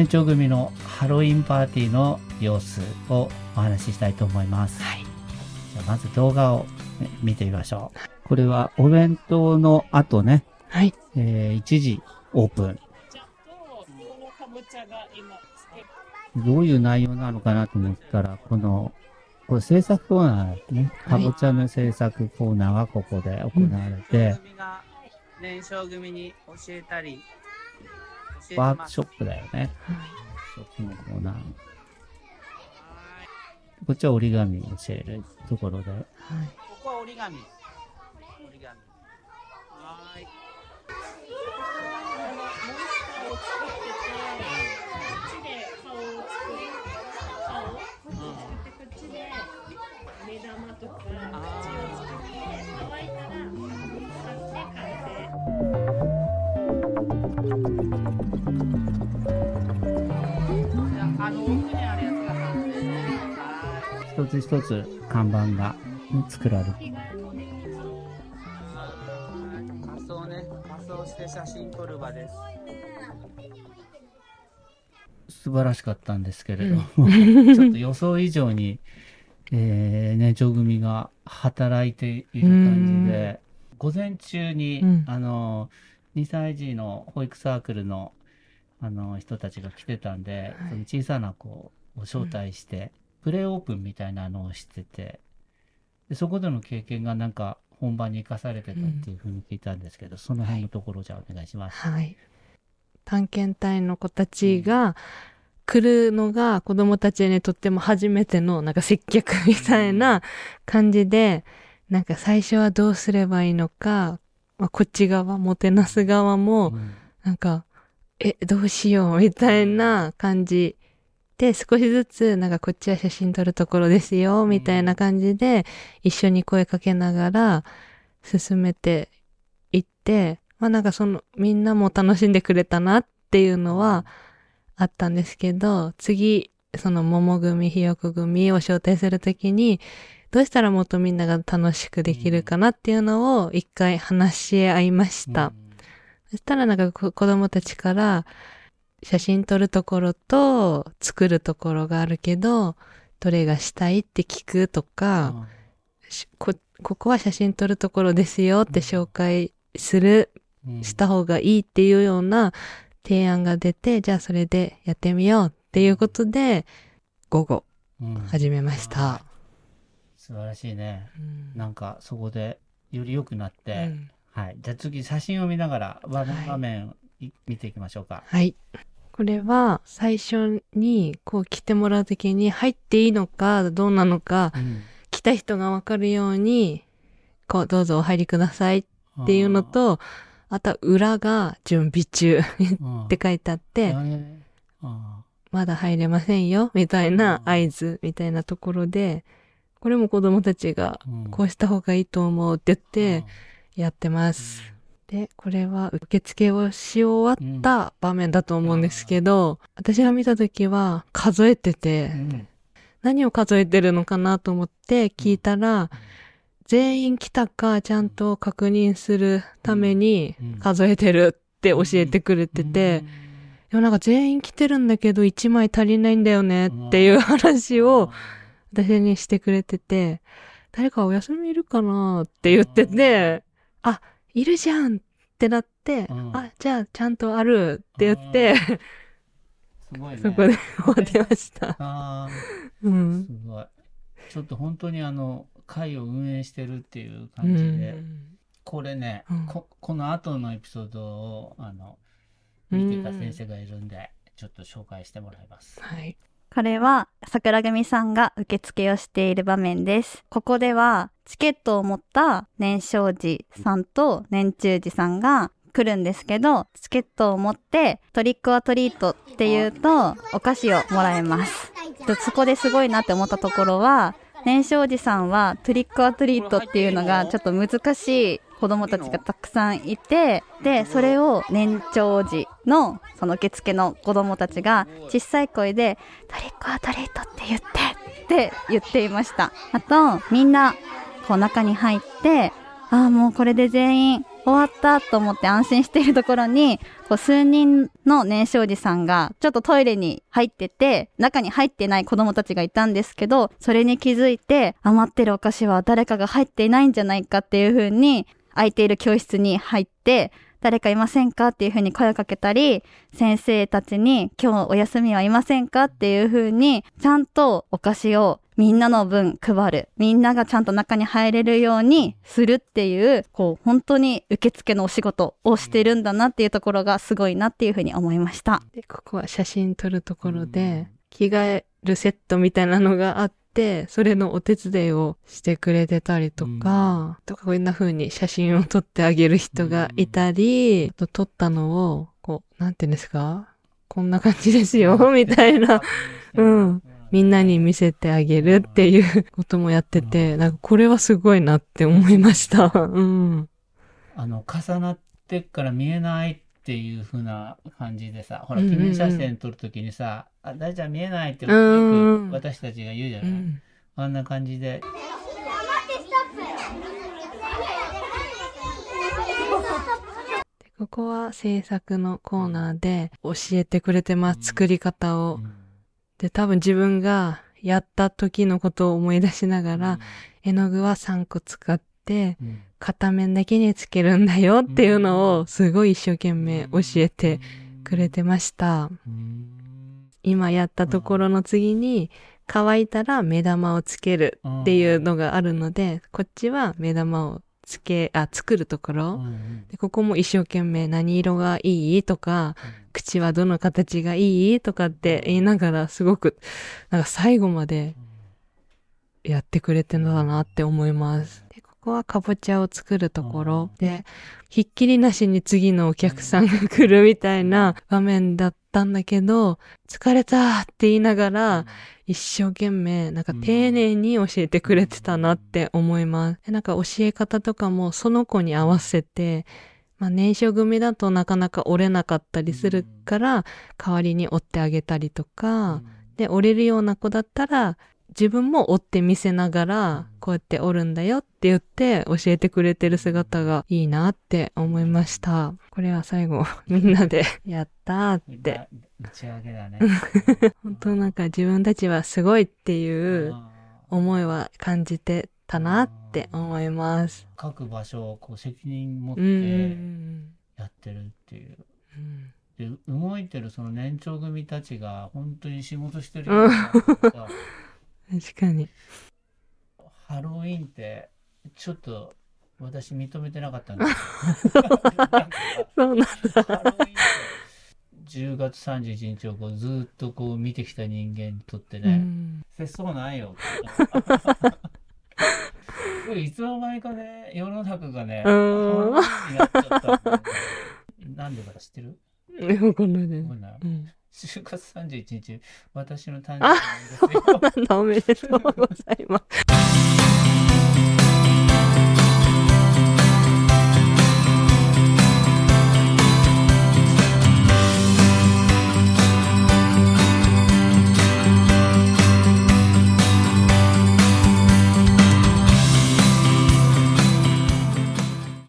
年長組のハロウィンパーティーの様子をお話ししたいと思います。はい。じゃあまず動画をね見てみましょう。これはお弁当の後ね、はい。えー1時オープン。どういう内容なのかなと思ったら、この、これ制作コーナーですね。かはいぼちゃの制作コーナーがここで行われて、組が年少組に教えたり、ワークショップだよね。ショップのコーナー。こっちは折り紙教えるところで。はい。ここは折り紙。折り紙。はーい。目玉とか一つ一つ看板が作られる。ーい。仮装ね。仮装して写真撮る場です。素晴らしかったんですけれども、ちょっと予想以上に、えー、年長組が働いている感じで、午前中に、うんあの、2歳児の保育サークルの、あの、人たちが来てたんで、はいその小さな子を招待して、プレイオープンみたいなのをしてて、でそこでの経験がなんか本番に生かされてたっていうふうに聞いたんですけど、その辺のところじゃあお願いします。はい。探検隊の子たちが来るのが子供たちにとっても初めてのなんか接客みたいな感じで、なんか最初はどうすればいいのか、まあ、こっち側、もてなす側も、うん。なんか、え、どうしようみたいな感じで、少しずつ、なんかこっちは写真撮るところですよ、みたいな感じで、一緒に声かけながら進めていって、まあなんかその、みんなも楽しんでくれたなっていうのはあったんですけど、次、その桃組、ひよこ組を招待するときに、どうしたらもっとみんなが楽しくできるかなっていうのを一回話し合いました。そしたらなんかこ子供たちから写真撮るところと作るところがあるけど、どれがしたいって聞くとか、しこ、ここは写真撮るところですよって紹介する、うんした方がいいっていうような提案が出て、じゃあそれでやってみようっていうことで、午後うん始めました。素晴らしいね。うん。なんかそこでより良くなって、うん。はい。じゃあ次写真を見ながら場面,、はい。見ていきましょうか。はい。これは最初にこう来てもらうときに入っていいのかどうなのかうん。来た人がわかるように、こうどうぞお入りくださいっていうの、と、あとは裏が準備中 っうんて書いてあって、まだ入れませんよみたいな合図みたいなところで、これも子供たちがうん。こうした方がいいと思うって言ってやってます。で、これは受付をし終わった場面だと思うんですけど、私が見た時は数えてて、うん。何を数えてるのかなと思って聞いたら、全員来たかちゃんと確認するためにうん。数えてるって教えてくれてて、でもなんか全員来てるんだけど1枚足りないんだよねっていう話を私にしてくれてて、誰かお休みいるかなって言ってて、あ、いるじゃんってなって、うんあ、じゃあちゃんとあるって言って、すごいね。そこで 終わってました。あーうん。すごい。ちょっと本当にあの、会を運営してるっていうう感じで、んこれね、うんこ、この後のエピソードを、あの、見てた先生がいるんで、ちょっと紹介してもらいます。はい。これは桜組さんが受付をしている場面です。ここではチケットを持った年少児さんと年中児さんが来るんですけど、チケットを持ってトリックオアトリートっていうとお菓子をもらえます。そこですごいなって思ったところは、年少児さんはトリックオアトリートっていうのがちょっと難しい子供たちがたくさんいて、で、それを年長児のその受付の子供たちが小さい声でトリックオアトリートって言ってって言っていました。あと、みんな、こう中に入って、ああ、もうこれで全員終わったと思って安心しているところに、こう数人の年少児さんがちょっとトイレに入ってて、中に入ってない子供たちがいたんですけど、それに気づいて、余ってるお菓子は誰かが入っていないんじゃないかっていうふうに、空いている教室に入って、誰かいませんか？っていう風に声をかけたり、先生たちに今日お休みはいませんか？っていう風に、ちゃんとお菓子をみんなの分配る。みんながちゃんと中に入れるようにするっていう、こう、本当に受付のお仕事をしてるんだなっていうところがすごいなっていう風に思いました。で、ここは写真撮るところで、着替えるセットみたいなのがあって、それのお手伝いをしてくれてたりとか、とかこんな風に写真を撮ってあげる人がいたり、あと撮ったのを、こう、なんて言うんですか？こんな感じですよ、みたいな。うん。みんなに見せてあげるっていうこともやってて、なんかこれはすごいなって思いました。うん。あの、重なってっから見えないっていう風な感じでさ、ほら、記念写真撮るときにさ、あ、大ちゃん見えないってようんく私たちが言うじゃない、うん。あんな感じで、でここは制作のコーナーで教えてくれてます、作り方を。で、多分自分がやった時のことを思い出しながら、絵の具は3個使って、うん片面だけにつけるんだよっていうのをすごい一生懸命教えてくれてました。うん。今やったところの次に乾いたら目玉をつけるっていうのがあるので、こっちは目玉をつけ、あ、作るとこうろ。んでここも一生懸命何色がいいとか、口はどの形がいいとかって言いながらすごく、なんか最後までやってくれてるのだなって思います。で、ここはかぼちゃを作るところ。で、ひっきりなしに次のお客さんが来るみたいな場面だったんだけど、疲れたって言いながら、一生懸命、なんか丁寧に教えてくれてたなって思います。でなんか教え方とかもその子に合わせて、まあ年少組だとなかなか折れなかったりするから、代わりに折ってあげたりとか、で、折れるような子だったら、自分も折って見せながら、こうやって折るんだよって言って教えてくれてる姿がいいなって思いました。これは最後、みんなでやったーって。打ち上げだね。本当なんか自分たちはすごいっていうあ思いは感じてたなって思います。ー各場所をこう責任持っうんうんうてんやってるっていう。うんで動いてるその年長組たちが本当に仕事してるようなさ確かに。ハロウィンってちょっと私認めてなかったんですよ。なんかそうなんハロウィンって10月31日をこうずーっとこう見てきた人間にとってうね、ん節操ないよ。いつの間にかね、世の中がね、なっちゃったんでか知ってる？えわかんないですわか。んないうん。10月31日、私の誕生日ですよ。おめでとうございます。